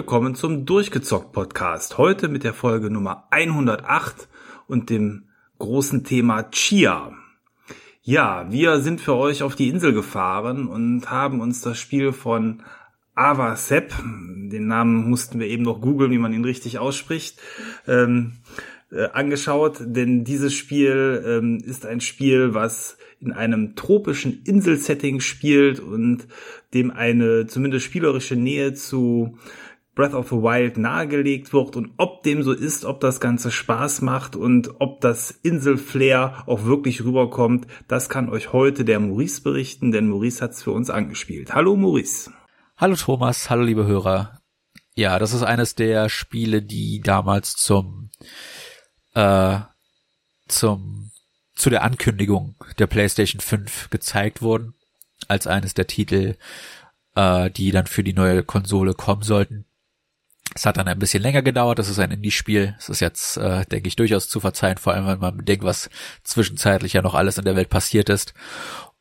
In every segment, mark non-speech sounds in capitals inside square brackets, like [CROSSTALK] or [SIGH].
willkommen zum Durchgezockt Podcast. Heute mit der Folge Nummer 108 und dem großen Thema Chia. Ja, wir sind für euch auf die Insel gefahren und haben uns das Spiel von Avasep, den Namen mussten wir eben noch googeln, wie man ihn richtig ausspricht, ähm, äh, angeschaut, denn dieses Spiel ähm, ist ein Spiel, was in einem tropischen Inselsetting spielt und dem eine zumindest spielerische Nähe zu Breath of the Wild nahegelegt wird und ob dem so ist, ob das Ganze Spaß macht und ob das Inselflair auch wirklich rüberkommt, das kann euch heute der Maurice berichten, denn Maurice hat's für uns angespielt. Hallo Maurice. Hallo Thomas, hallo liebe Hörer. Ja, das ist eines der Spiele, die damals zum äh, zum zu der Ankündigung der PlayStation 5 gezeigt wurden, als eines der Titel, äh, die dann für die neue Konsole kommen sollten. Es hat dann ein bisschen länger gedauert, das ist ein Indie-Spiel. Es ist jetzt, äh, denke ich, durchaus zu verzeihen, vor allem wenn man bedenkt, was zwischenzeitlich ja noch alles in der Welt passiert ist.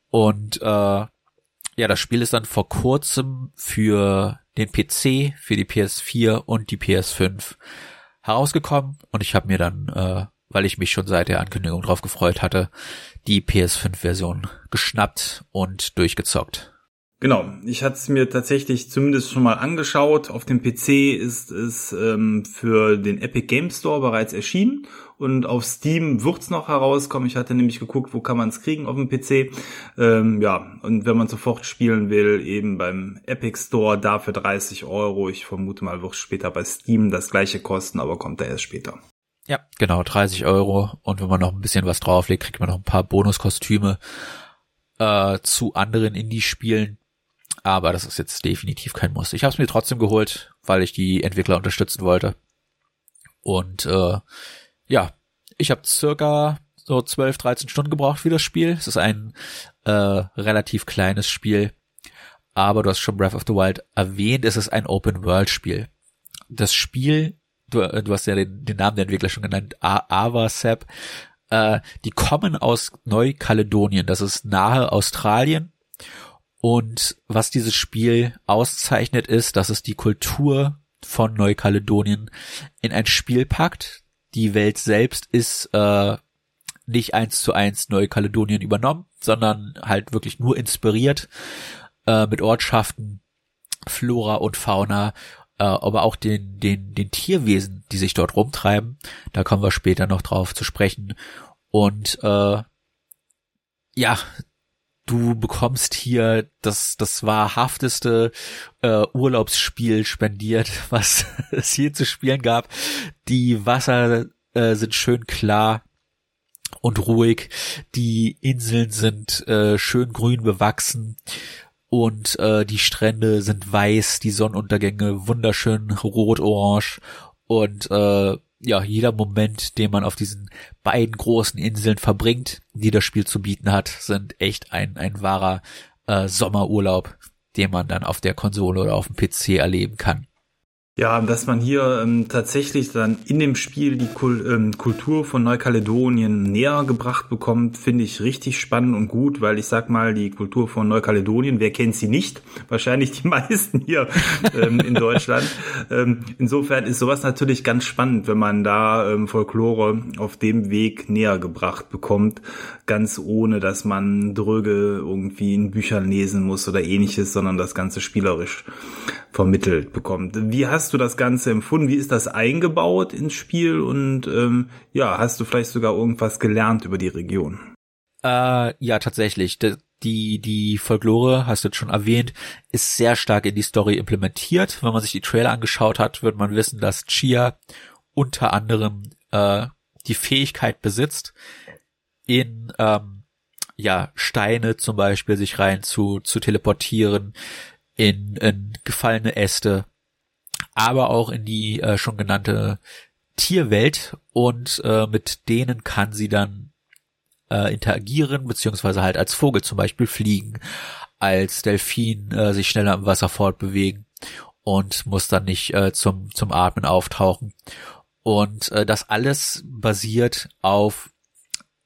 Und äh, ja, das Spiel ist dann vor kurzem für den PC, für die PS4 und die PS5 herausgekommen und ich habe mir dann äh, weil ich mich schon seit der Ankündigung drauf gefreut hatte, die PS5-Version geschnappt und durchgezockt. Genau, ich hatte es mir tatsächlich zumindest schon mal angeschaut. Auf dem PC ist es ähm, für den Epic Game Store bereits erschienen und auf Steam wird's noch herauskommen. Ich hatte nämlich geguckt, wo kann man es kriegen auf dem PC. Ähm, ja, und wenn man sofort spielen will, eben beim Epic Store dafür 30 Euro. Ich vermute mal, wird später bei Steam das gleiche kosten, aber kommt da erst später. Ja, genau, 30 Euro. Und wenn man noch ein bisschen was drauflegt, kriegt man noch ein paar Bonuskostüme äh, zu anderen Indie-Spielen. Aber das ist jetzt definitiv kein Muss. Ich habe es mir trotzdem geholt, weil ich die Entwickler unterstützen wollte. Und äh, ja, ich habe circa so 12, 13 Stunden gebraucht für das Spiel. Es ist ein äh, relativ kleines Spiel. Aber du hast schon Breath of the Wild erwähnt, es ist ein Open-World-Spiel. Das Spiel du, äh, du hast ja den, den Namen der Entwickler schon genannt, Avasep, äh, die kommen aus Neukaledonien, das ist nahe Australien. Und was dieses Spiel auszeichnet ist, dass es die Kultur von Neukaledonien in ein Spiel packt. Die Welt selbst ist äh, nicht eins zu eins Neukaledonien übernommen, sondern halt wirklich nur inspiriert äh, mit Ortschaften, Flora und Fauna äh, aber auch den, den, den Tierwesen, die sich dort rumtreiben. Da kommen wir später noch drauf zu sprechen. Und äh, ja, du bekommst hier das, das wahrhafteste äh, Urlaubsspiel spendiert, [LAUGHS] was es hier zu spielen gab. Die Wasser äh, sind schön klar und ruhig. Die Inseln sind äh, schön grün bewachsen und äh, die Strände sind weiß, die Sonnenuntergänge wunderschön rot-orange und äh, ja, jeder Moment, den man auf diesen beiden großen Inseln verbringt, die das Spiel zu bieten hat, sind echt ein, ein wahrer äh, Sommerurlaub, den man dann auf der Konsole oder auf dem PC erleben kann. Ja, dass man hier ähm, tatsächlich dann in dem Spiel die Kul ähm, Kultur von Neukaledonien näher gebracht bekommt, finde ich richtig spannend und gut, weil ich sag mal, die Kultur von Neukaledonien, wer kennt sie nicht? Wahrscheinlich die [LAUGHS] meisten hier ähm, in Deutschland. Ähm, insofern ist sowas natürlich ganz spannend, wenn man da ähm, Folklore auf dem Weg näher gebracht bekommt, ganz ohne, dass man dröge irgendwie in Büchern lesen muss oder ähnliches, sondern das Ganze spielerisch vermittelt bekommt. Wie hast du das Ganze empfunden? Wie ist das eingebaut ins Spiel? Und ähm, ja, hast du vielleicht sogar irgendwas gelernt über die Region? Äh, ja, tatsächlich. Die, die Folklore, hast du jetzt schon erwähnt, ist sehr stark in die Story implementiert. Wenn man sich die Trailer angeschaut hat, wird man wissen, dass Chia unter anderem äh, die Fähigkeit besitzt, in ähm, ja, Steine zum Beispiel sich rein zu, zu teleportieren, in, in gefallene Äste, aber auch in die äh, schon genannte Tierwelt und äh, mit denen kann sie dann äh, interagieren, beziehungsweise halt als Vogel zum Beispiel fliegen, als Delfin äh, sich schneller im Wasser fortbewegen und muss dann nicht äh, zum, zum Atmen auftauchen. Und äh, das alles basiert auf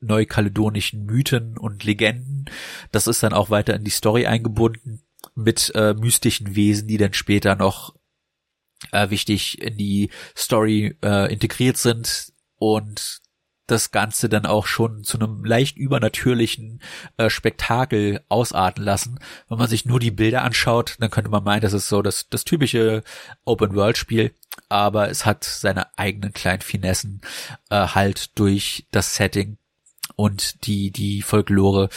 neukaledonischen Mythen und Legenden. Das ist dann auch weiter in die Story eingebunden mit äh, mystischen Wesen, die dann später noch äh, wichtig in die Story äh, integriert sind und das Ganze dann auch schon zu einem leicht übernatürlichen äh, Spektakel ausarten lassen. Wenn man sich nur die Bilder anschaut, dann könnte man meinen, das ist so das, das typische Open-World-Spiel, aber es hat seine eigenen kleinen Finessen äh, halt durch das Setting und die, die Folklore,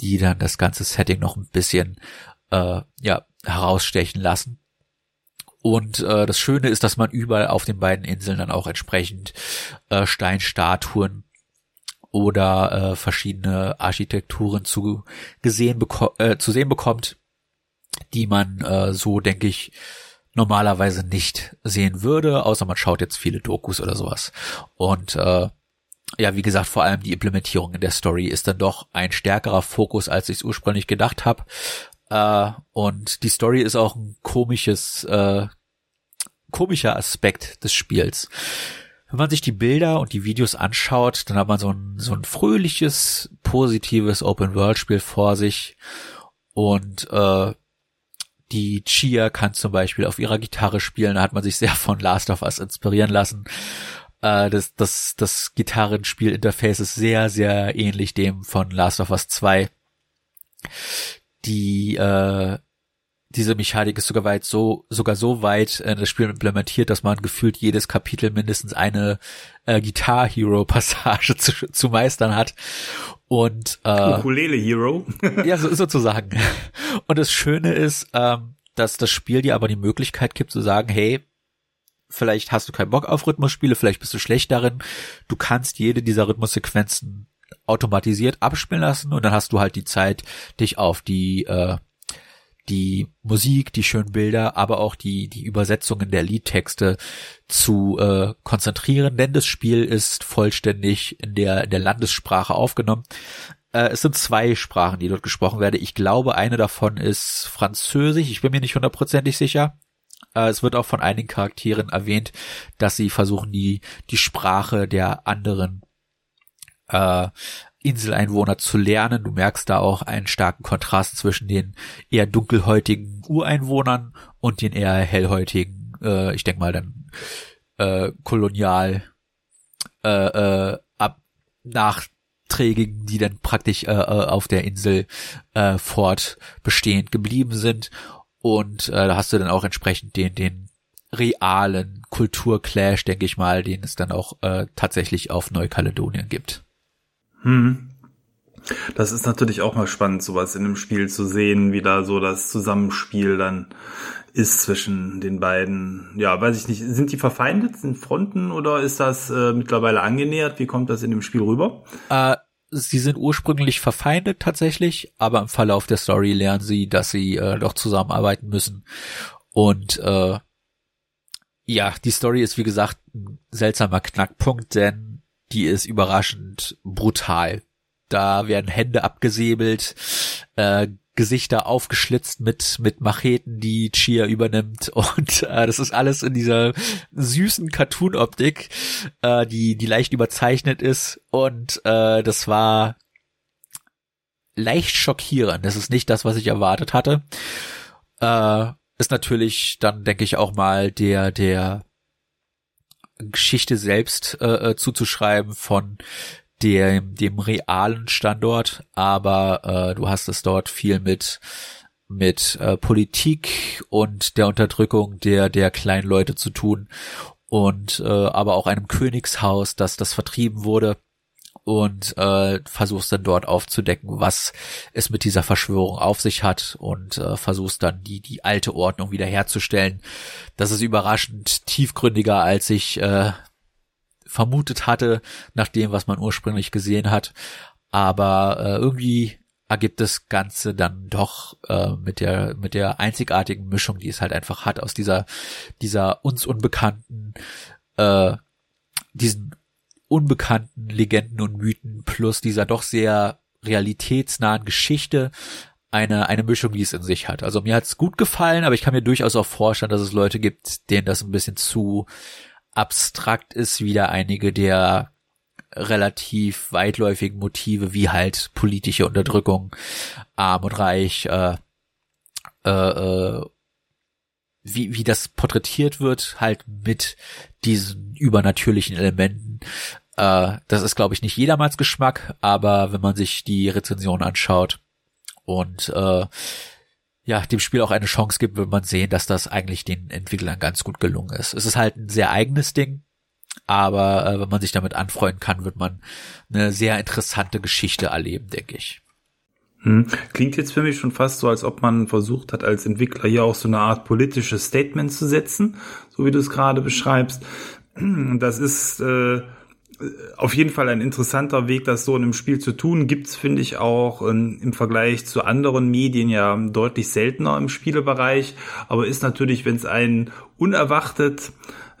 die dann das ganze Setting noch ein bisschen äh, ja, herausstechen lassen. Und äh, das Schöne ist, dass man überall auf den beiden Inseln dann auch entsprechend äh, Steinstatuen oder äh, verschiedene Architekturen zu gesehen äh, zu sehen bekommt, die man äh, so denke ich normalerweise nicht sehen würde, außer man schaut jetzt viele Dokus oder sowas. Und äh, ja, wie gesagt, vor allem die Implementierung in der Story ist dann doch ein stärkerer Fokus, als ich es ursprünglich gedacht habe. Äh, und die Story ist auch ein komisches, äh, komischer Aspekt des Spiels. Wenn man sich die Bilder und die Videos anschaut, dann hat man so ein, so ein fröhliches, positives Open-World-Spiel vor sich. Und äh, die Chia kann zum Beispiel auf ihrer Gitarre spielen, da hat man sich sehr von Last of Us inspirieren lassen. Äh, das, das, das Gitarrenspiel-Interface ist sehr, sehr ähnlich dem von Last of Us 2 die äh, diese Mechanik ist sogar weit so sogar so weit in das Spiel implementiert, dass man gefühlt jedes Kapitel mindestens eine äh, Guitar Hero Passage [LAUGHS] zu, zu meistern hat. Und äh, Ukulele Hero. [LAUGHS] Ja so, sozusagen. Und das Schöne ist, ähm, dass das Spiel dir aber die Möglichkeit gibt zu sagen, hey vielleicht hast du keinen Bock auf Rhythmusspiele, vielleicht bist du schlecht darin, du kannst jede dieser Rhythmussequenzen automatisiert abspielen lassen und dann hast du halt die Zeit, dich auf die äh, die Musik, die schönen Bilder, aber auch die die Übersetzungen der Liedtexte zu äh, konzentrieren, denn das Spiel ist vollständig in der in der Landessprache aufgenommen. Äh, es sind zwei Sprachen, die dort gesprochen werden. Ich glaube, eine davon ist Französisch. Ich bin mir nicht hundertprozentig sicher. Äh, es wird auch von einigen Charakteren erwähnt, dass sie versuchen, die die Sprache der anderen äh, Inseleinwohner zu lernen. Du merkst da auch einen starken Kontrast zwischen den eher dunkelhäutigen Ureinwohnern und den eher hellhäutigen, äh, ich denke mal dann äh, kolonial äh, äh, ab nachträgigen, die dann praktisch äh, äh, auf der Insel äh, fort geblieben sind. Und äh, da hast du dann auch entsprechend den den realen Kulturclash, denke ich mal, den es dann auch äh, tatsächlich auf Neukaledonien gibt. Hm. Das ist natürlich auch mal spannend, sowas in einem Spiel zu sehen, wie da so das Zusammenspiel dann ist zwischen den beiden. Ja, weiß ich nicht, sind die verfeindet, sind Fronten oder ist das äh, mittlerweile angenähert? Wie kommt das in dem Spiel rüber? Äh, sie sind ursprünglich verfeindet tatsächlich, aber im Verlauf der Story lernen sie, dass sie äh, doch zusammenarbeiten müssen. Und äh, ja, die Story ist wie gesagt ein seltsamer Knackpunkt, denn die ist überraschend brutal. Da werden Hände abgesäbelt, äh, Gesichter aufgeschlitzt mit mit Macheten, die Chia übernimmt [LAUGHS] und äh, das ist alles in dieser süßen Cartoon-Optik, äh, die die leicht überzeichnet ist und äh, das war leicht schockierend. Das ist nicht das, was ich erwartet hatte. Äh, ist natürlich dann denke ich auch mal der der Geschichte selbst äh, äh, zuzuschreiben von dem, dem realen Standort, aber äh, du hast es dort viel mit mit äh, Politik und der Unterdrückung der der kleinen Leute zu tun und äh, aber auch einem Königshaus, das das vertrieben wurde und äh, versuchst dann dort aufzudecken, was es mit dieser Verschwörung auf sich hat und äh, versuchst dann die die alte Ordnung wiederherzustellen. Das ist überraschend tiefgründiger, als ich äh, vermutet hatte, nach dem, was man ursprünglich gesehen hat. Aber äh, irgendwie ergibt das Ganze dann doch äh, mit der mit der einzigartigen Mischung, die es halt einfach hat aus dieser dieser uns unbekannten äh, diesen unbekannten Legenden und Mythen plus dieser doch sehr realitätsnahen Geschichte eine, eine Mischung, die es in sich hat. Also mir hat's gut gefallen, aber ich kann mir durchaus auch vorstellen, dass es Leute gibt, denen das ein bisschen zu abstrakt ist, wieder einige der relativ weitläufigen Motive, wie halt politische Unterdrückung, arm und reich, äh, äh, äh, wie, wie das porträtiert wird, halt mit diesen übernatürlichen Elementen. Äh, das ist, glaube ich, nicht jedermanns Geschmack, aber wenn man sich die Rezension anschaut und äh, ja, dem Spiel auch eine Chance gibt, wird man sehen, dass das eigentlich den Entwicklern ganz gut gelungen ist. Es ist halt ein sehr eigenes Ding, aber äh, wenn man sich damit anfreunden kann, wird man eine sehr interessante Geschichte erleben, denke ich. Hm. Klingt jetzt für mich schon fast so, als ob man versucht hat, als Entwickler hier auch so eine Art politisches Statement zu setzen, so wie du es gerade beschreibst. Das ist äh, auf jeden Fall ein interessanter Weg, das so in einem Spiel zu tun. Gibt's finde ich, auch in, im Vergleich zu anderen Medien ja deutlich seltener im Spielebereich. Aber ist natürlich, wenn es einen unerwartet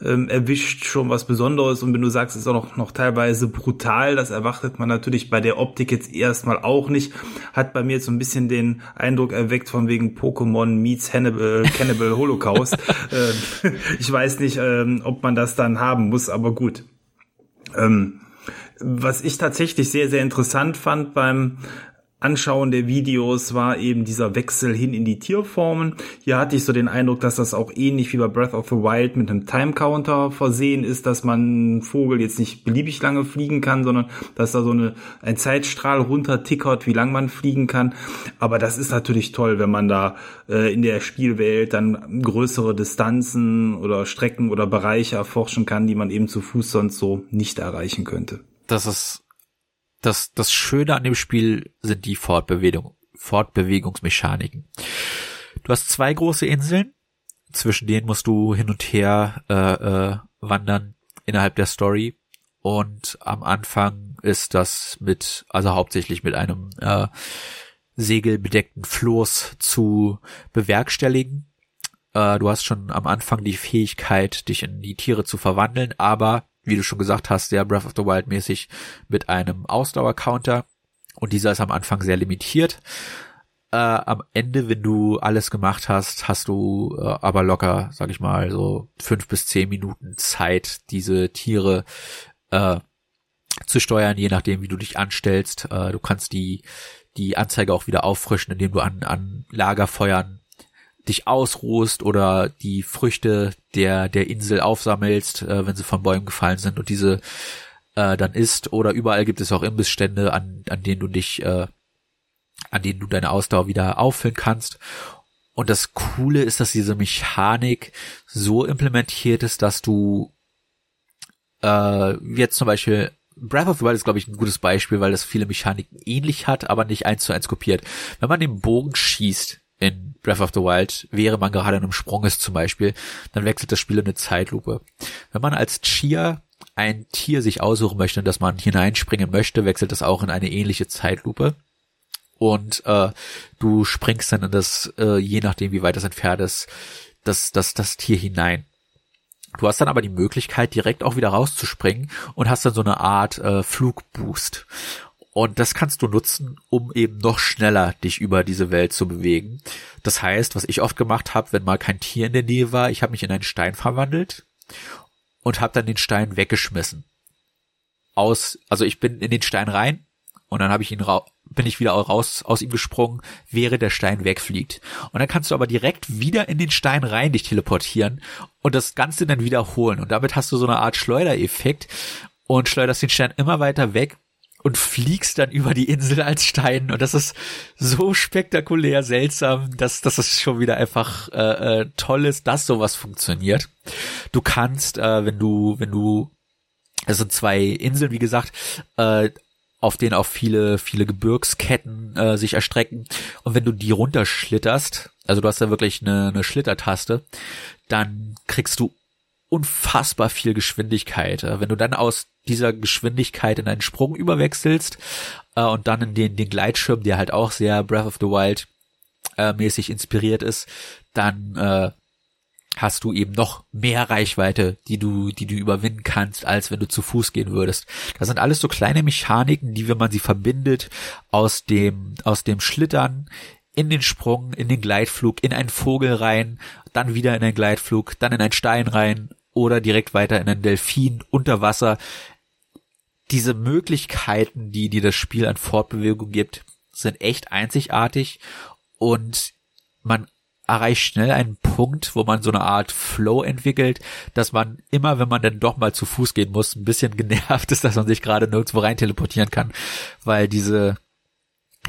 ähm, erwischt, schon was Besonderes. Und wenn du sagst, es ist auch noch, noch teilweise brutal, das erwartet man natürlich bei der Optik jetzt erstmal auch nicht. Hat bei mir jetzt so ein bisschen den Eindruck erweckt von wegen Pokémon meets Hannibal, [LAUGHS] Cannibal Holocaust. ähm, [LAUGHS] ich weiß nicht, ähm, ob man das dann haben muss, aber gut. Ähm, was ich tatsächlich sehr, sehr interessant fand beim Anschauen der Videos war eben dieser Wechsel hin in die Tierformen. Hier hatte ich so den Eindruck, dass das auch ähnlich wie bei Breath of the Wild mit einem Time Counter versehen ist, dass man Vogel jetzt nicht beliebig lange fliegen kann, sondern dass da so eine, ein Zeitstrahl runter tickert, wie lang man fliegen kann. Aber das ist natürlich toll, wenn man da äh, in der Spielwelt dann größere Distanzen oder Strecken oder Bereiche erforschen kann, die man eben zu Fuß sonst so nicht erreichen könnte. Das ist das, das Schöne an dem Spiel sind die Fortbewegung, Fortbewegungsmechaniken. Du hast zwei große Inseln, zwischen denen musst du hin und her äh, äh, wandern innerhalb der Story. Und am Anfang ist das mit, also hauptsächlich mit einem äh, segelbedeckten Floß zu bewerkstelligen. Äh, du hast schon am Anfang die Fähigkeit, dich in die Tiere zu verwandeln, aber wie du schon gesagt hast, sehr Breath of the Wild mäßig mit einem Ausdauer-Counter. Und dieser ist am Anfang sehr limitiert. Äh, am Ende, wenn du alles gemacht hast, hast du äh, aber locker, sag ich mal, so fünf bis zehn Minuten Zeit, diese Tiere äh, zu steuern, je nachdem, wie du dich anstellst. Äh, du kannst die, die Anzeige auch wieder auffrischen, indem du an, an Lagerfeuern dich ausruhst oder die Früchte der, der Insel aufsammelst, äh, wenn sie von Bäumen gefallen sind und diese äh, dann isst. Oder überall gibt es auch Imbissstände, an, an denen du dich, äh, an denen du deine Ausdauer wieder auffüllen kannst. Und das Coole ist, dass diese Mechanik so implementiert ist, dass du äh, jetzt zum Beispiel Breath of the Wild ist, glaube ich, ein gutes Beispiel, weil das viele Mechaniken ähnlich hat, aber nicht eins zu eins kopiert. Wenn man den Bogen schießt, in Breath of the Wild, wäre man gerade in einem Sprung ist zum Beispiel, dann wechselt das Spiel in eine Zeitlupe. Wenn man als Chia ein Tier sich aussuchen möchte, dass man hineinspringen möchte, wechselt das auch in eine ähnliche Zeitlupe. Und äh, du springst dann in das, äh, je nachdem wie weit das entfernt ist, das, das, das Tier hinein. Du hast dann aber die Möglichkeit, direkt auch wieder rauszuspringen und hast dann so eine Art äh, Flugboost. Und das kannst du nutzen, um eben noch schneller dich über diese Welt zu bewegen. Das heißt, was ich oft gemacht habe, wenn mal kein Tier in der Nähe war, ich habe mich in einen Stein verwandelt und habe dann den Stein weggeschmissen. Aus, also ich bin in den Stein rein und dann habe ich ihn bin ich wieder raus aus ihm gesprungen, während der Stein wegfliegt. Und dann kannst du aber direkt wieder in den Stein rein dich teleportieren und das Ganze dann wiederholen. Und damit hast du so eine Art Schleudereffekt und schleuderst den Stein immer weiter weg und fliegst dann über die Insel als Stein und das ist so spektakulär seltsam, dass, dass es schon wieder einfach äh, äh, toll ist, dass sowas funktioniert. Du kannst, äh, wenn du, wenn du, es sind zwei Inseln, wie gesagt, äh, auf denen auch viele, viele Gebirgsketten äh, sich erstrecken. Und wenn du die runterschlitterst, also du hast da wirklich eine, eine Schlittertaste, dann kriegst du unfassbar viel Geschwindigkeit. Wenn du dann aus dieser Geschwindigkeit in einen Sprung überwechselst äh, und dann in den, den Gleitschirm, der halt auch sehr Breath of the Wild äh, mäßig inspiriert ist, dann äh, hast du eben noch mehr Reichweite, die du, die du überwinden kannst, als wenn du zu Fuß gehen würdest. Das sind alles so kleine Mechaniken, die, wenn man sie verbindet, aus dem, aus dem Schlittern in den Sprung, in den Gleitflug, in einen Vogel rein, dann wieder in einen Gleitflug, dann in einen Stein rein oder direkt weiter in einen Delfin unter Wasser. Diese Möglichkeiten, die dir das Spiel an Fortbewegung gibt, sind echt einzigartig und man erreicht schnell einen Punkt, wo man so eine Art Flow entwickelt, dass man immer, wenn man dann doch mal zu Fuß gehen muss, ein bisschen [LAUGHS] genervt ist, dass man sich gerade nirgendwo rein teleportieren kann, weil diese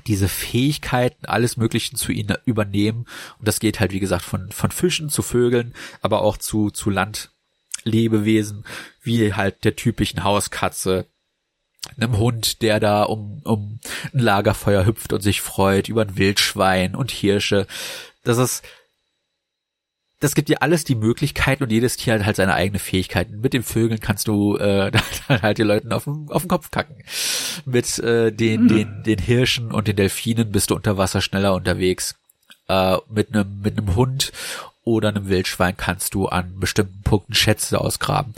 diese Fähigkeiten, alles Mögliche zu ihnen übernehmen. Und das geht halt, wie gesagt, von, von Fischen zu Vögeln, aber auch zu, zu Landlebewesen, wie halt der typischen Hauskatze, einem Hund, der da um, um ein Lagerfeuer hüpft und sich freut, über ein Wildschwein und Hirsche. Das ist, das gibt dir alles die Möglichkeiten und jedes Tier hat halt seine eigene Fähigkeiten. Mit den Vögeln kannst du äh, [LAUGHS] dann halt die Leuten auf den, auf den Kopf kacken. Mit äh, den, mhm. den, den Hirschen und den Delfinen bist du unter Wasser schneller unterwegs. Äh, mit einem mit einem Hund oder einem Wildschwein kannst du an bestimmten Punkten Schätze ausgraben.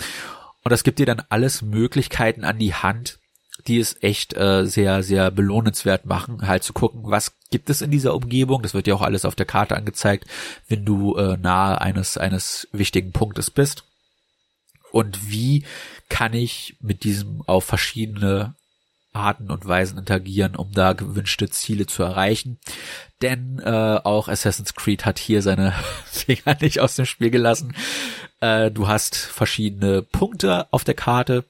Und das gibt dir dann alles Möglichkeiten an die Hand, die es echt äh, sehr, sehr belohnenswert machen, halt zu gucken, was gibt es in dieser Umgebung. Das wird ja auch alles auf der Karte angezeigt, wenn du äh, nahe eines, eines wichtigen Punktes bist. Und wie kann ich mit diesem auf verschiedene Arten und Weisen interagieren, um da gewünschte Ziele zu erreichen. Denn äh, auch Assassin's Creed hat hier seine [LAUGHS] Finger nicht aus dem Spiel gelassen. Äh, du hast verschiedene Punkte auf der Karte,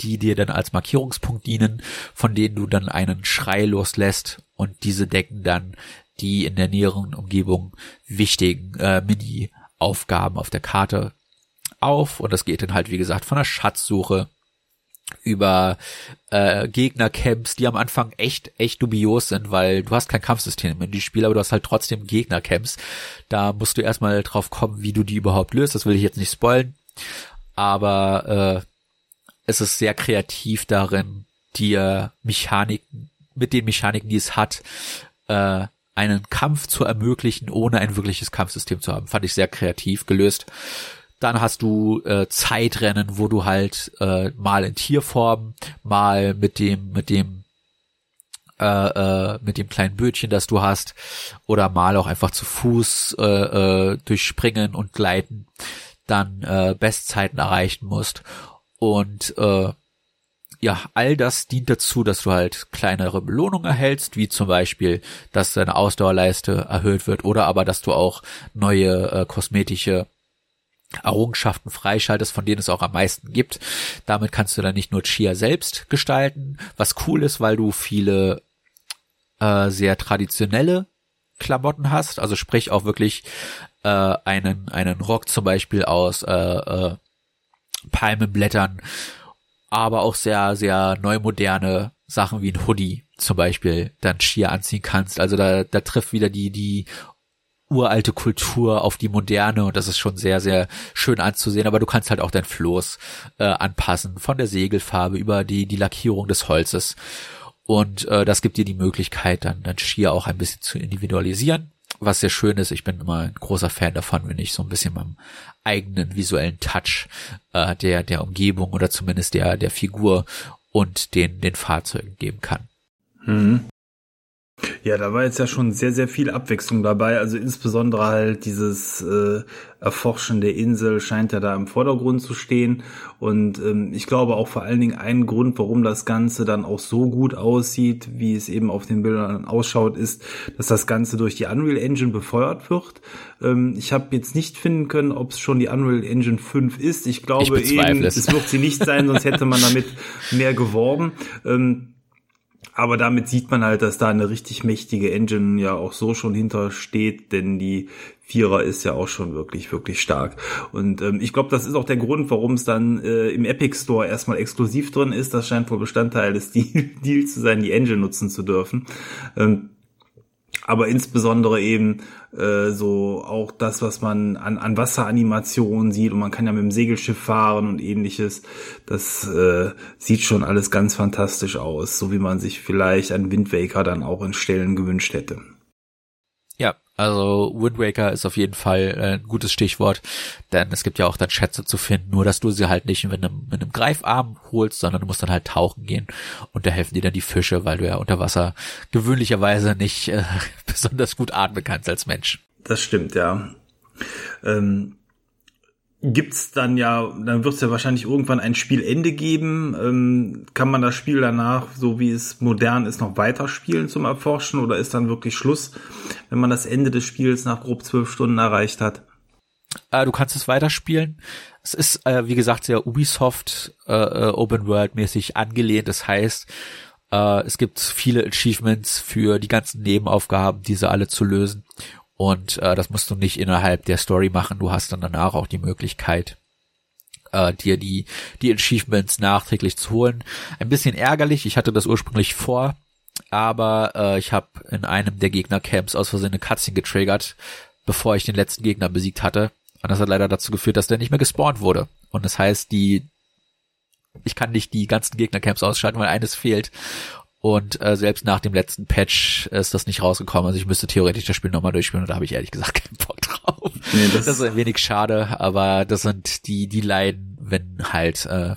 die dir dann als Markierungspunkt dienen, von denen du dann einen Schrei loslässt und diese decken dann die in der näheren Umgebung wichtigen äh, Mini-Aufgaben auf der Karte auf und das geht dann halt wie gesagt von der Schatzsuche über äh, Gegnercamps, die am Anfang echt, echt dubios sind, weil du hast kein Kampfsystem in die Spiel, aber du hast halt trotzdem Gegnercamps. Da musst du erstmal drauf kommen, wie du die überhaupt löst. Das will ich jetzt nicht spoilen. Aber äh, es ist sehr kreativ darin, dir Mechaniken, mit den Mechaniken, die es hat, äh, einen Kampf zu ermöglichen, ohne ein wirkliches Kampfsystem zu haben. Fand ich sehr kreativ gelöst. Dann hast du äh, Zeitrennen, wo du halt äh, mal in Tierform, mal mit dem, mit dem äh, äh, mit dem kleinen Bötchen, das du hast, oder mal auch einfach zu Fuß äh, äh, durchspringen und gleiten, dann äh, Bestzeiten erreichen musst. Und äh, ja, all das dient dazu, dass du halt kleinere Belohnungen erhältst, wie zum Beispiel, dass deine Ausdauerleiste erhöht wird oder aber, dass du auch neue äh, kosmetische Errungenschaften freischaltest, von denen es auch am meisten gibt. Damit kannst du dann nicht nur Chia selbst gestalten, was cool ist, weil du viele äh, sehr traditionelle Klamotten hast, also sprich auch wirklich äh, einen einen Rock zum Beispiel aus äh, äh, Palmenblättern, aber auch sehr, sehr neumoderne Sachen wie ein Hoodie zum Beispiel dann schier anziehen kannst. Also da, da trifft wieder die, die uralte Kultur auf die moderne und das ist schon sehr, sehr schön anzusehen, aber du kannst halt auch dein Floß äh, anpassen, von der Segelfarbe über die, die Lackierung des Holzes. Und äh, das gibt dir die Möglichkeit, dann, dann schier auch ein bisschen zu individualisieren was sehr schön ist. Ich bin immer ein großer Fan davon, wenn ich so ein bisschen meinem eigenen visuellen Touch äh, der der Umgebung oder zumindest der der Figur und den den Fahrzeugen geben kann. Mhm. Ja, da war jetzt ja schon sehr, sehr viel Abwechslung dabei. Also insbesondere halt dieses äh, Erforschen der Insel scheint ja da im Vordergrund zu stehen. Und ähm, ich glaube auch vor allen Dingen ein Grund, warum das Ganze dann auch so gut aussieht, wie es eben auf den Bildern ausschaut, ist, dass das Ganze durch die Unreal Engine befeuert wird. Ähm, ich habe jetzt nicht finden können, ob es schon die Unreal Engine 5 ist. Ich glaube ich eben, es. es wird sie nicht sein, sonst hätte man damit [LAUGHS] mehr geworben. Ähm, aber damit sieht man halt, dass da eine richtig mächtige Engine ja auch so schon hintersteht, denn die Vierer ist ja auch schon wirklich, wirklich stark. Und ähm, ich glaube, das ist auch der Grund, warum es dann äh, im Epic Store erstmal exklusiv drin ist. Das scheint wohl Bestandteil des [LAUGHS] Deals zu sein, die Engine nutzen zu dürfen. Ähm, aber insbesondere eben äh, so auch das, was man an, an Wasseranimationen sieht und man kann ja mit dem Segelschiff fahren und ähnliches. Das äh, sieht schon alles ganz fantastisch aus, so wie man sich vielleicht an Wind Waker dann auch in Stellen gewünscht hätte. Also Wind Waker ist auf jeden Fall äh, ein gutes Stichwort, denn es gibt ja auch dann Schätze zu finden, nur dass du sie halt nicht mit einem, mit einem Greifarm holst, sondern du musst dann halt tauchen gehen und da helfen dir dann die Fische, weil du ja unter Wasser gewöhnlicherweise nicht äh, [LAUGHS] besonders gut atmen kannst als Mensch. Das stimmt, ja. Ähm gibt's dann ja, dann wird es ja wahrscheinlich irgendwann ein Spielende geben. Ähm, kann man das Spiel danach, so wie es modern ist, noch weiterspielen zum Erforschen oder ist dann wirklich Schluss, wenn man das Ende des Spiels nach grob zwölf Stunden erreicht hat? Äh, du kannst es weiterspielen. Es ist, äh, wie gesagt, sehr Ubisoft äh, äh Open World mäßig angelehnt. Das heißt, äh, es gibt viele Achievements für die ganzen Nebenaufgaben, diese alle zu lösen. Und äh, das musst du nicht innerhalb der Story machen. Du hast dann danach auch die Möglichkeit, äh, dir die, die Achievements nachträglich zu holen. Ein bisschen ärgerlich. Ich hatte das ursprünglich vor, aber äh, ich habe in einem der Gegnercamps aus Versehen eine Cutscene getriggert, bevor ich den letzten Gegner besiegt hatte. Und das hat leider dazu geführt, dass der nicht mehr gespawnt wurde. Und das heißt, die ich kann nicht die ganzen Gegnercamps ausschalten, weil eines fehlt. Und äh, selbst nach dem letzten Patch ist das nicht rausgekommen. Also ich müsste theoretisch das Spiel nochmal durchspielen und da habe ich ehrlich gesagt [LAUGHS] keinen Bock drauf. Nee, das, das, ist ein wenig schade, aber das sind die, die leiden, wenn halt äh,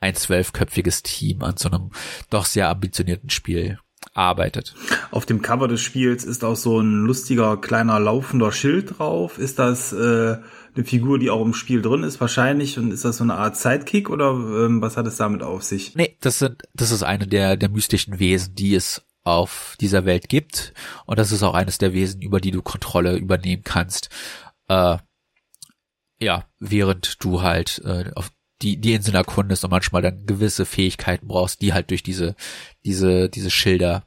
ein zwölfköpfiges Team an so einem doch sehr ambitionierten Spiel arbeitet. Auf dem Cover des Spiels ist auch so ein lustiger kleiner laufender Schild drauf. Ist das äh, eine Figur, die auch im Spiel drin ist, wahrscheinlich. Und ist das so eine Art Sidekick oder ähm, was hat es damit auf sich? Nee, das sind, das ist eine der, der mystischen Wesen, die es auf dieser Welt gibt. Und das ist auch eines der Wesen, über die du Kontrolle übernehmen kannst. Äh, ja, während du halt äh, auf die, die Insel erkundest und manchmal dann gewisse Fähigkeiten brauchst, die halt durch diese, diese, diese Schilder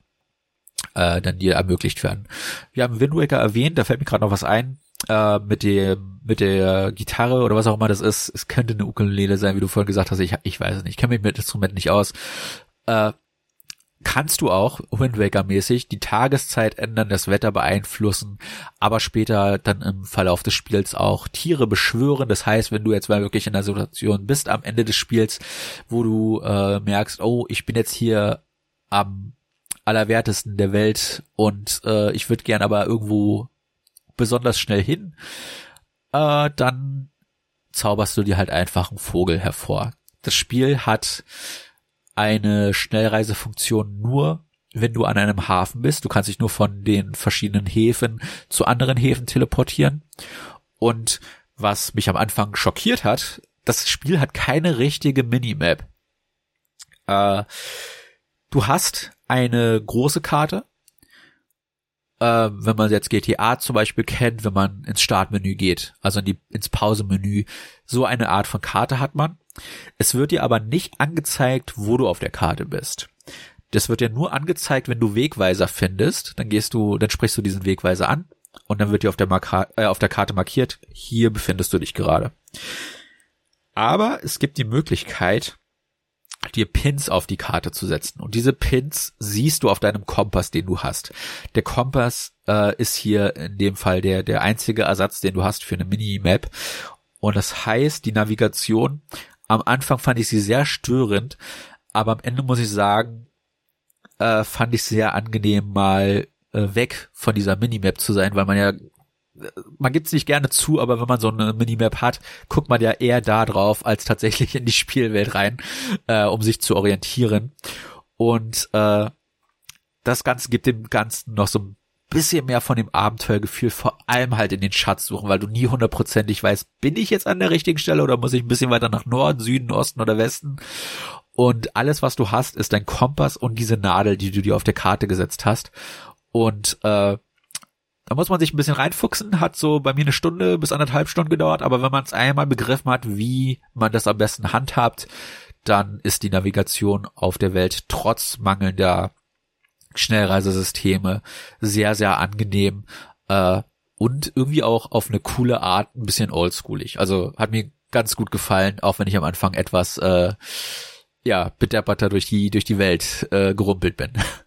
äh, dann dir ermöglicht werden. Wir haben Wind Waker erwähnt, da fällt mir gerade noch was ein äh, mit dem mit der Gitarre oder was auch immer das ist. Es könnte eine Ukulele sein, wie du vorhin gesagt hast. Ich ich weiß es nicht. Ich kenne mich mit Instrument nicht aus. Äh, kannst du auch Wind Waker mäßig die Tageszeit ändern, das Wetter beeinflussen, aber später dann im Verlauf des Spiels auch Tiere beschwören. Das heißt, wenn du jetzt mal wirklich in der Situation bist am Ende des Spiels, wo du äh, merkst, oh, ich bin jetzt hier am allerwertesten der Welt und äh, ich würde gern aber irgendwo besonders schnell hin, äh, dann zauberst du dir halt einfach einen Vogel hervor. Das Spiel hat eine Schnellreisefunktion nur, wenn du an einem Hafen bist. Du kannst dich nur von den verschiedenen Häfen zu anderen Häfen teleportieren. Und was mich am Anfang schockiert hat, das Spiel hat keine richtige Minimap. Äh, du hast eine große Karte, äh, wenn man jetzt GTA zum Beispiel kennt, wenn man ins Startmenü geht, also in die, ins Pausemenü, so eine Art von Karte hat man. Es wird dir aber nicht angezeigt, wo du auf der Karte bist. Das wird dir nur angezeigt, wenn du Wegweiser findest, dann gehst du, dann sprichst du diesen Wegweiser an und dann wird dir auf der, Marka äh, auf der Karte markiert, hier befindest du dich gerade. Aber es gibt die Möglichkeit, dir Pins auf die Karte zu setzen. Und diese Pins siehst du auf deinem Kompass, den du hast. Der Kompass äh, ist hier in dem Fall der, der einzige Ersatz, den du hast für eine Minimap. Und das heißt, die Navigation, am Anfang fand ich sie sehr störend, aber am Ende muss ich sagen, äh, fand ich sehr angenehm, mal äh, weg von dieser Minimap zu sein, weil man ja man gibt's nicht gerne zu, aber wenn man so eine Minimap hat, guckt man ja eher da drauf, als tatsächlich in die Spielwelt rein, äh, um sich zu orientieren. Und äh, das Ganze gibt dem Ganzen noch so ein bisschen mehr von dem Abenteuergefühl, vor allem halt in den Schatz suchen, weil du nie hundertprozentig weißt, bin ich jetzt an der richtigen Stelle oder muss ich ein bisschen weiter nach Norden, Süden, Osten oder Westen? Und alles, was du hast, ist dein Kompass und diese Nadel, die du dir auf der Karte gesetzt hast. Und äh, da muss man sich ein bisschen reinfuchsen, hat so bei mir eine Stunde bis anderthalb Stunden gedauert, aber wenn man es einmal begriffen hat, wie man das am besten handhabt, dann ist die Navigation auf der Welt trotz mangelnder Schnellreisesysteme sehr, sehr angenehm äh, und irgendwie auch auf eine coole Art ein bisschen oldschoolig. Also hat mir ganz gut gefallen, auch wenn ich am Anfang etwas äh, ja bedepperter durch die durch die Welt äh, gerumpelt bin. [LAUGHS]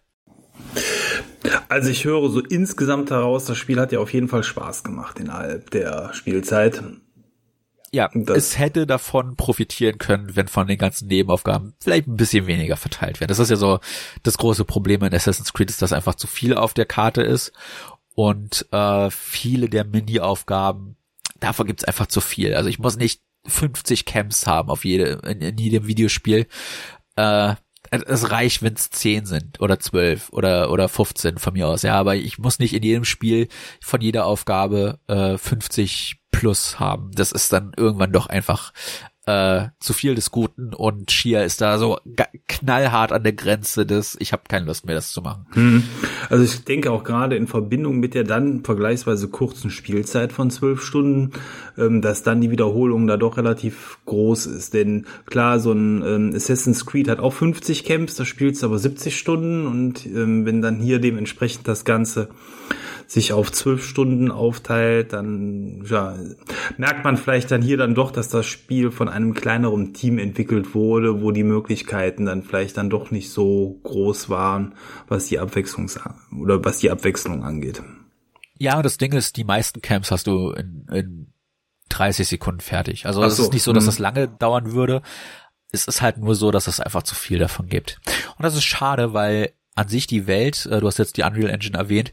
Also ich höre so insgesamt heraus, das Spiel hat ja auf jeden Fall Spaß gemacht innerhalb der Spielzeit. Ja, das es hätte davon profitieren können, wenn von den ganzen Nebenaufgaben vielleicht ein bisschen weniger verteilt werden. Das ist ja so das große Problem in Assassin's Creed, ist, dass einfach zu viel auf der Karte ist und äh, viele der Mini-Aufgaben, davon gibt's einfach zu viel. Also ich muss nicht 50 Camps haben auf jede, in, in jedem Videospiel. Äh, es reicht, wenn es 10 sind oder 12 oder oder 15 von mir aus. Ja, aber ich muss nicht in jedem Spiel von jeder Aufgabe äh, 50 Plus haben. Das ist dann irgendwann doch einfach äh, zu viel des Guten und Shia ist da so knallhart an der Grenze des, ich habe keine Lust mehr, das zu machen. Hm. Also ich denke auch gerade in Verbindung mit der dann vergleichsweise kurzen Spielzeit von zwölf Stunden, ähm, dass dann die Wiederholung da doch relativ groß ist. Denn klar, so ein ähm, Assassin's Creed hat auch 50 Camps, da spielst du aber 70 Stunden und ähm, wenn dann hier dementsprechend das Ganze sich auf zwölf Stunden aufteilt, dann ja, merkt man vielleicht dann hier dann doch, dass das Spiel von einem kleineren Team entwickelt wurde, wo die Möglichkeiten dann vielleicht dann doch nicht so groß waren, was die Abwechslung oder was die Abwechslung angeht. Ja, das Ding ist, die meisten Camps hast du in, in 30 Sekunden fertig. Also es so. ist nicht so, dass mhm. das lange dauern würde. Es ist halt nur so, dass es einfach zu viel davon gibt. Und das ist schade, weil an sich die Welt, äh, du hast jetzt die Unreal Engine erwähnt,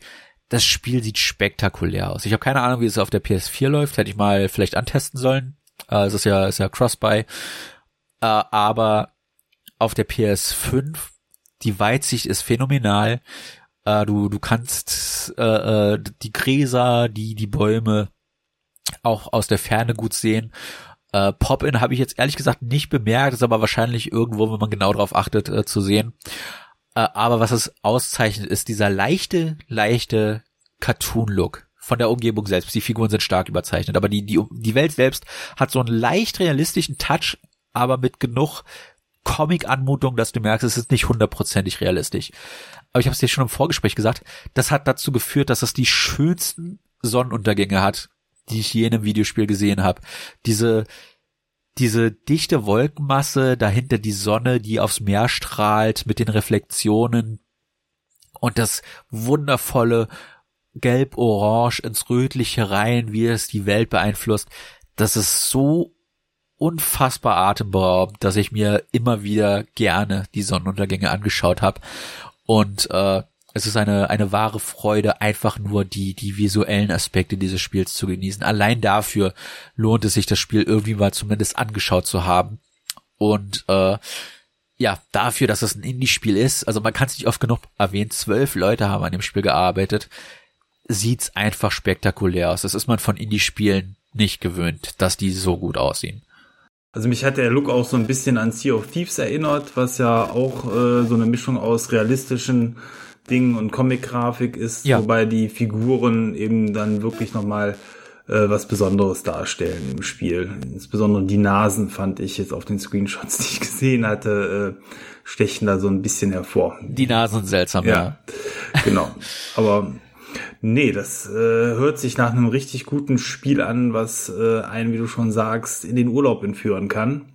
das Spiel sieht spektakulär aus. Ich habe keine Ahnung, wie es auf der PS4 läuft. Hätte ich mal vielleicht antesten sollen. Äh, es ist ja, ist ja Cross-Buy. Äh, aber auf der PS5, die Weitsicht ist phänomenal. Äh, du, du kannst äh, äh, die Gräser, die, die Bäume auch aus der Ferne gut sehen. Äh, Pop-In habe ich jetzt ehrlich gesagt nicht bemerkt, ist aber wahrscheinlich irgendwo, wenn man genau drauf achtet, äh, zu sehen. Äh, aber was es auszeichnet, ist dieser leichte, leichte Cartoon-Look von der Umgebung selbst. Die Figuren sind stark überzeichnet, aber die, die, die Welt selbst hat so einen leicht realistischen Touch, aber mit genug Comic-Anmutung, dass du merkst, es ist nicht hundertprozentig realistisch. Aber ich habe es dir schon im Vorgespräch gesagt, das hat dazu geführt, dass es die schönsten Sonnenuntergänge hat, die ich je in einem Videospiel gesehen habe. Diese diese dichte Wolkenmasse, dahinter die Sonne, die aufs Meer strahlt mit den Reflexionen und das wundervolle Gelb-Orange ins Rötliche rein, wie es die Welt beeinflusst, das ist so unfassbar atemberaubend, dass ich mir immer wieder gerne die Sonnenuntergänge angeschaut habe und äh, es ist eine, eine wahre Freude, einfach nur die, die visuellen Aspekte dieses Spiels zu genießen. Allein dafür lohnt es sich, das Spiel irgendwie mal zumindest angeschaut zu haben. Und äh, ja, dafür, dass es ein Indie-Spiel ist, also man kann es nicht oft genug erwähnen, zwölf Leute haben an dem Spiel gearbeitet, sieht's einfach spektakulär aus. Das ist man von Indie-Spielen nicht gewöhnt, dass die so gut aussehen. Also mich hat der Look auch so ein bisschen an Sea of Thieves erinnert, was ja auch äh, so eine Mischung aus realistischen Ding und Comic-Grafik ist, ja. wobei die Figuren eben dann wirklich nochmal äh, was Besonderes darstellen im Spiel. Insbesondere die Nasen fand ich jetzt auf den Screenshots, [LAUGHS] die ich gesehen hatte, äh, stechen da so ein bisschen hervor. Die Nasen sind seltsam, ja. ja. genau. Aber nee, das äh, hört sich nach einem richtig guten Spiel an, was äh, einen, wie du schon sagst, in den Urlaub entführen kann.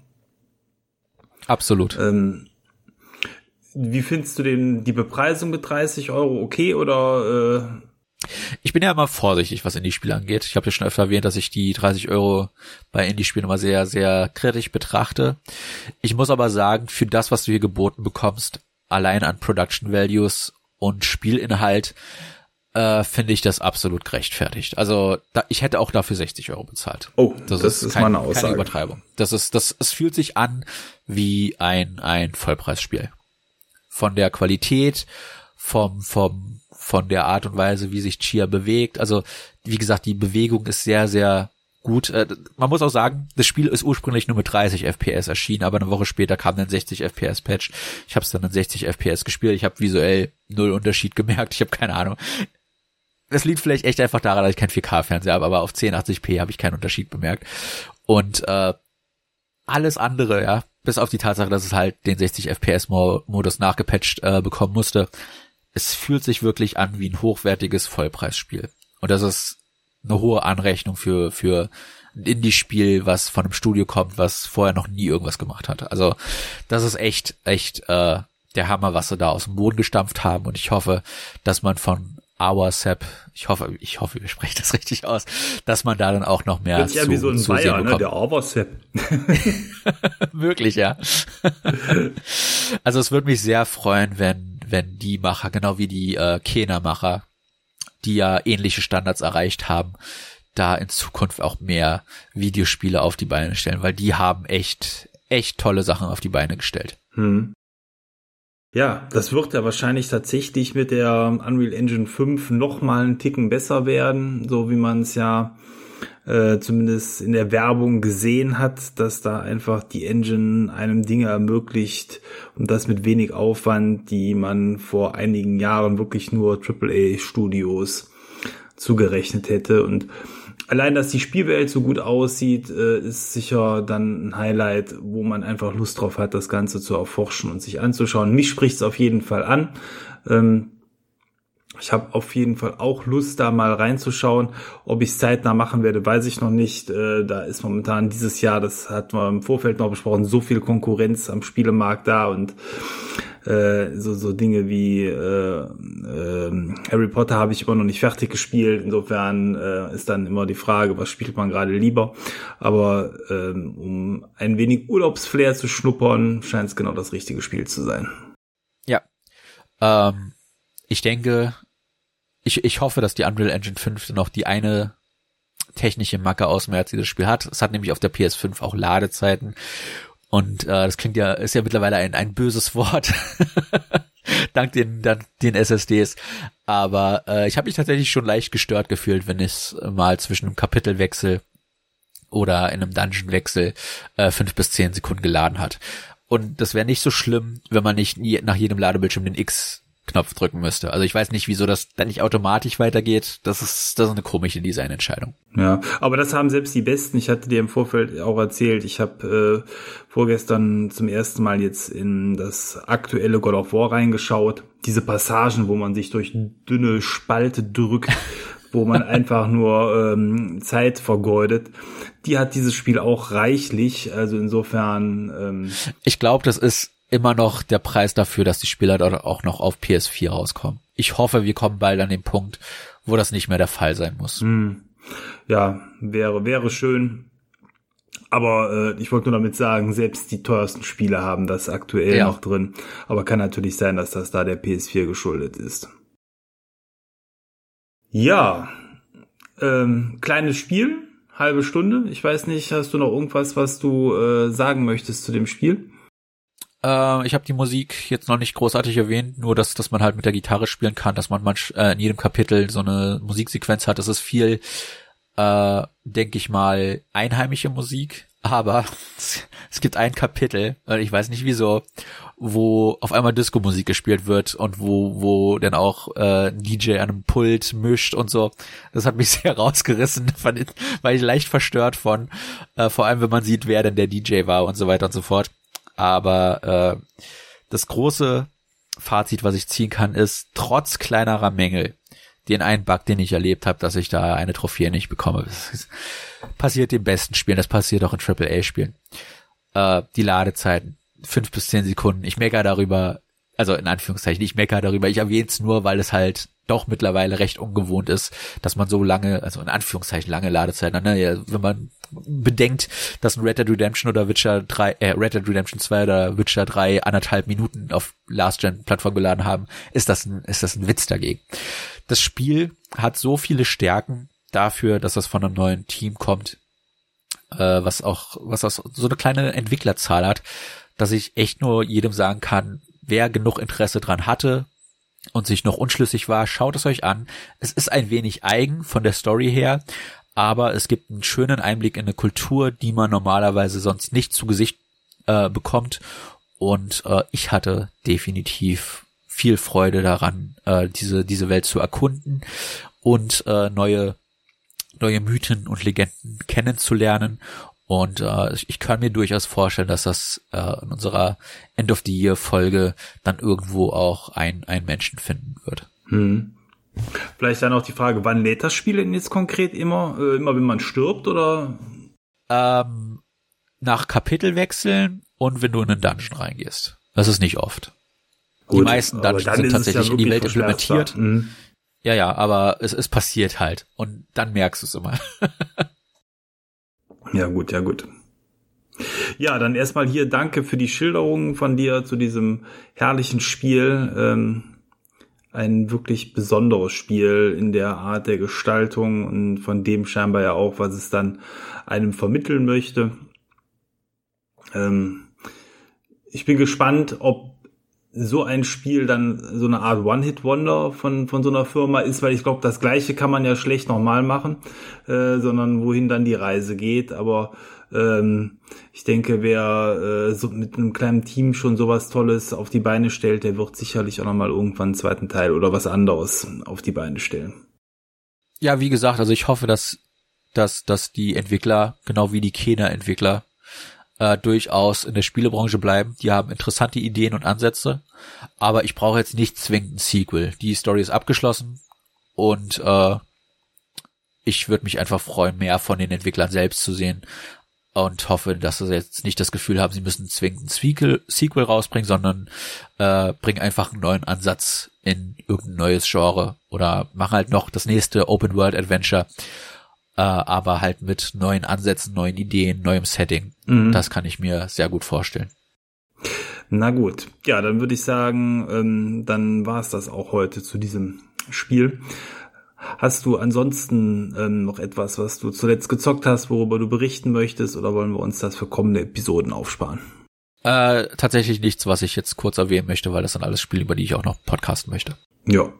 Absolut. Ähm, wie findest du den, die Bepreisung mit 30 Euro okay oder? Äh? Ich bin ja immer vorsichtig, was Indie-Spiele angeht. Ich habe ja schon öfter erwähnt, dass ich die 30 Euro bei Indie-Spielen immer sehr, sehr kritisch betrachte. Ich muss aber sagen, für das, was du hier geboten bekommst, allein an Production Values und Spielinhalt, äh, finde ich das absolut gerechtfertigt. Also da, ich hätte auch dafür 60 Euro bezahlt. Oh, das, das ist, ist kein, meine Aussage. keine Übertreibung. Das ist, das, es fühlt sich an wie ein ein Vollpreisspiel von der Qualität, vom, vom, von der Art und Weise, wie sich Chia bewegt. Also, wie gesagt, die Bewegung ist sehr, sehr gut. Äh, man muss auch sagen, das Spiel ist ursprünglich nur mit 30 FPS erschienen, aber eine Woche später kam dann 60 FPS Patch. Ich habe es dann in 60 FPS gespielt. Ich habe visuell null Unterschied gemerkt. Ich habe keine Ahnung. Das liegt vielleicht echt einfach daran, dass ich kein 4K-Fernseher habe, aber auf 1080p habe ich keinen Unterschied bemerkt. Und äh, alles andere, ja, bis auf die Tatsache, dass es halt den 60 FPS Modus nachgepatcht äh, bekommen musste. Es fühlt sich wirklich an wie ein hochwertiges Vollpreisspiel. Und das ist eine hohe Anrechnung für, für ein Indie-Spiel, was von einem Studio kommt, was vorher noch nie irgendwas gemacht hat. Also das ist echt, echt äh, der Hammer, was sie da aus dem Boden gestampft haben. Und ich hoffe, dass man von Awasep, ich hoffe, ich hoffe, wir sprechen das richtig aus, dass man da dann auch noch mehr Hört ja zu, wie so ein zu Bayer, ne? der Awasep. Möglich, [LAUGHS] [LAUGHS] ja. also es würde mich sehr freuen, wenn, wenn die Macher, genau wie die äh, Kena-Macher, die ja ähnliche Standards erreicht haben, da in Zukunft auch mehr Videospiele auf die Beine stellen, weil die haben echt, echt tolle Sachen auf die Beine gestellt. Hm. Ja, das wird ja wahrscheinlich tatsächlich mit der Unreal Engine 5 noch mal einen Ticken besser werden, so wie man es ja äh, zumindest in der Werbung gesehen hat, dass da einfach die Engine einem Dinge ermöglicht und das mit wenig Aufwand, die man vor einigen Jahren wirklich nur AAA-Studios zugerechnet hätte. Und allein, dass die Spielwelt so gut aussieht, äh, ist sicher dann ein Highlight, wo man einfach Lust drauf hat, das Ganze zu erforschen und sich anzuschauen. Mich spricht es auf jeden Fall an. Ähm, ich habe auf jeden Fall auch Lust, da mal reinzuschauen. Ob ich zeitnah machen werde, weiß ich noch nicht. Äh, da ist momentan dieses Jahr, das hatten wir im Vorfeld noch besprochen, so viel Konkurrenz am Spielemarkt da und äh, so, so Dinge wie äh, äh, Harry Potter habe ich immer noch nicht fertig gespielt. Insofern äh, ist dann immer die Frage, was spielt man gerade lieber. Aber ähm, um ein wenig Urlaubsflair zu schnuppern, scheint es genau das richtige Spiel zu sein. Ja. Ähm, ich denke, ich, ich hoffe, dass die Unreal Engine 5 noch die eine technische Macke ausmerzt, die das Spiel hat. Es hat nämlich auf der PS5 auch Ladezeiten. Und äh, das klingt ja, ist ja mittlerweile ein, ein böses Wort. [LAUGHS] dank den, dank den SSDs. Aber äh, ich habe mich tatsächlich schon leicht gestört gefühlt, wenn es mal zwischen einem Kapitelwechsel oder in einem Dungeonwechsel äh, fünf bis zehn Sekunden geladen hat. Und das wäre nicht so schlimm, wenn man nicht nach jedem Ladebildschirm den X Knopf drücken müsste. Also ich weiß nicht, wieso das dann nicht automatisch weitergeht. Das ist, das ist eine komische Designentscheidung. Ja, aber das haben selbst die Besten. Ich hatte dir im Vorfeld auch erzählt, ich habe äh, vorgestern zum ersten Mal jetzt in das aktuelle God of War reingeschaut. Diese Passagen, wo man sich durch dünne Spalte drückt, wo man [LAUGHS] einfach nur ähm, Zeit vergeudet. Die hat dieses Spiel auch reichlich. Also insofern. Ähm, ich glaube, das ist immer noch der Preis dafür, dass die Spieler dort auch noch auf PS4 rauskommen. Ich hoffe, wir kommen bald an den Punkt, wo das nicht mehr der Fall sein muss. Hm. Ja, wäre, wäre schön. Aber äh, ich wollte nur damit sagen, selbst die teuersten Spiele haben das aktuell ja. noch drin. Aber kann natürlich sein, dass das da der PS4 geschuldet ist. Ja, ähm, kleines Spiel, halbe Stunde. Ich weiß nicht, hast du noch irgendwas, was du äh, sagen möchtest zu dem Spiel? Äh, ich habe die Musik jetzt noch nicht großartig erwähnt, nur dass, dass man halt mit der Gitarre spielen kann, dass man manch, äh, in jedem Kapitel so eine Musiksequenz hat. Das ist viel, äh, denke ich mal, einheimische Musik. Aber [LAUGHS] es gibt ein Kapitel, ich weiß nicht wieso, wo auf einmal Disco-Musik gespielt wird und wo, wo dann auch äh, DJ an einem Pult mischt und so. Das hat mich [LAUGHS] sehr rausgerissen, war ich leicht verstört von, äh, vor allem wenn man sieht, wer denn der DJ war und so weiter und so fort. Aber äh, das große Fazit, was ich ziehen kann, ist, trotz kleinerer Mängel, den einen Bug, den ich erlebt habe, dass ich da eine Trophäe nicht bekomme. [LAUGHS] Das passiert den besten Spielen, das passiert auch in AAA-Spielen. Äh, die Ladezeiten, fünf bis zehn Sekunden. Ich meckere darüber, also in Anführungszeichen, ich meckere darüber. Ich erwähne es nur, weil es halt doch mittlerweile recht ungewohnt ist, dass man so lange, also in Anführungszeichen lange Ladezeiten. Ne? Wenn man bedenkt, dass ein Red Dead Redemption oder Witcher 3, äh, Red Dead Redemption 2 oder Witcher 3 anderthalb Minuten auf Last-Gen-Plattform geladen haben, ist das ein, ist das ein Witz dagegen. Das Spiel hat so viele Stärken dafür, dass das von einem neuen Team kommt, äh, was auch, was auch so eine kleine Entwicklerzahl hat, dass ich echt nur jedem sagen kann, wer genug Interesse dran hatte, und sich noch unschlüssig war, schaut es euch an. Es ist ein wenig eigen von der Story her, aber es gibt einen schönen Einblick in eine Kultur, die man normalerweise sonst nicht zu Gesicht äh, bekommt. Und äh, ich hatte definitiv viel Freude daran, äh, diese, diese Welt zu erkunden und äh, neue, neue Mythen und Legenden kennenzulernen. Und äh, ich kann mir durchaus vorstellen, dass das äh, in unserer End of the Year Folge dann irgendwo auch ein, ein Menschen finden wird. Hm. Vielleicht dann auch die Frage, wann lädt das Spiel denn jetzt konkret immer? Äh, immer wenn man stirbt oder? Ähm, nach Kapitelwechseln und wenn du in einen Dungeon reingehst. Das ist nicht oft. Gut, die meisten Dungeons sind tatsächlich ja in die Welt implementiert. Mhm. Ja, ja, aber es, es passiert halt. Und dann merkst du es immer. [LAUGHS] ja, gut, ja, gut. Ja, dann erstmal hier danke für die Schilderungen von dir zu diesem herrlichen Spiel. Ähm, ein wirklich besonderes Spiel in der Art der Gestaltung und von dem scheinbar ja auch, was es dann einem vermitteln möchte. Ähm, ich bin gespannt, ob so ein Spiel dann so eine Art One-Hit-Wonder von, von so einer Firma ist, weil ich glaube, das gleiche kann man ja schlecht nochmal machen, äh, sondern wohin dann die Reise geht. Aber ähm, ich denke, wer äh, so mit einem kleinen Team schon sowas Tolles auf die Beine stellt, der wird sicherlich auch nochmal irgendwann einen zweiten Teil oder was anderes auf die Beine stellen. Ja, wie gesagt, also ich hoffe, dass, dass, dass die Entwickler, genau wie die Kena-Entwickler, äh, durchaus in der Spielebranche bleiben. Die haben interessante Ideen und Ansätze, aber ich brauche jetzt nicht zwingend ein Sequel. Die Story ist abgeschlossen und äh, ich würde mich einfach freuen, mehr von den Entwicklern selbst zu sehen und hoffe, dass sie jetzt nicht das Gefühl haben, sie müssen zwingend ein Sequel, Sequel rausbringen, sondern äh, bringen einfach einen neuen Ansatz in irgendein neues Genre oder machen halt noch das nächste Open World Adventure äh, aber halt mit neuen Ansätzen, neuen Ideen, neuem Setting. Mhm. Das kann ich mir sehr gut vorstellen. Na gut, ja, dann würde ich sagen, ähm, dann war es das auch heute zu diesem Spiel. Hast du ansonsten ähm, noch etwas, was du zuletzt gezockt hast, worüber du berichten möchtest, oder wollen wir uns das für kommende Episoden aufsparen? Äh, tatsächlich nichts, was ich jetzt kurz erwähnen möchte, weil das sind alles Spiele, über die ich auch noch podcasten möchte. Ja,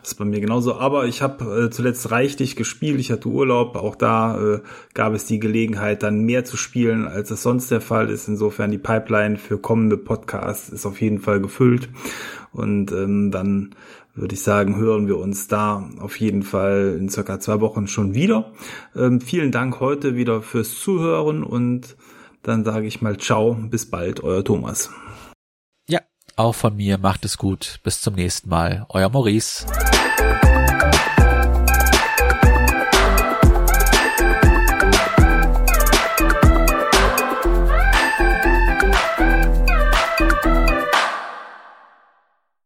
das ist bei mir genauso. Aber ich habe äh, zuletzt reichlich gespielt. Ich hatte Urlaub. Auch da äh, gab es die Gelegenheit, dann mehr zu spielen, als es sonst der Fall ist. Insofern die Pipeline für kommende Podcasts ist auf jeden Fall gefüllt. Und ähm, dann würde ich sagen, hören wir uns da auf jeden Fall in circa zwei Wochen schon wieder. Ähm, vielen Dank heute wieder fürs Zuhören und dann sage ich mal ciao, bis bald, euer Thomas. Ja, auch von mir macht es gut. Bis zum nächsten Mal. Euer Maurice.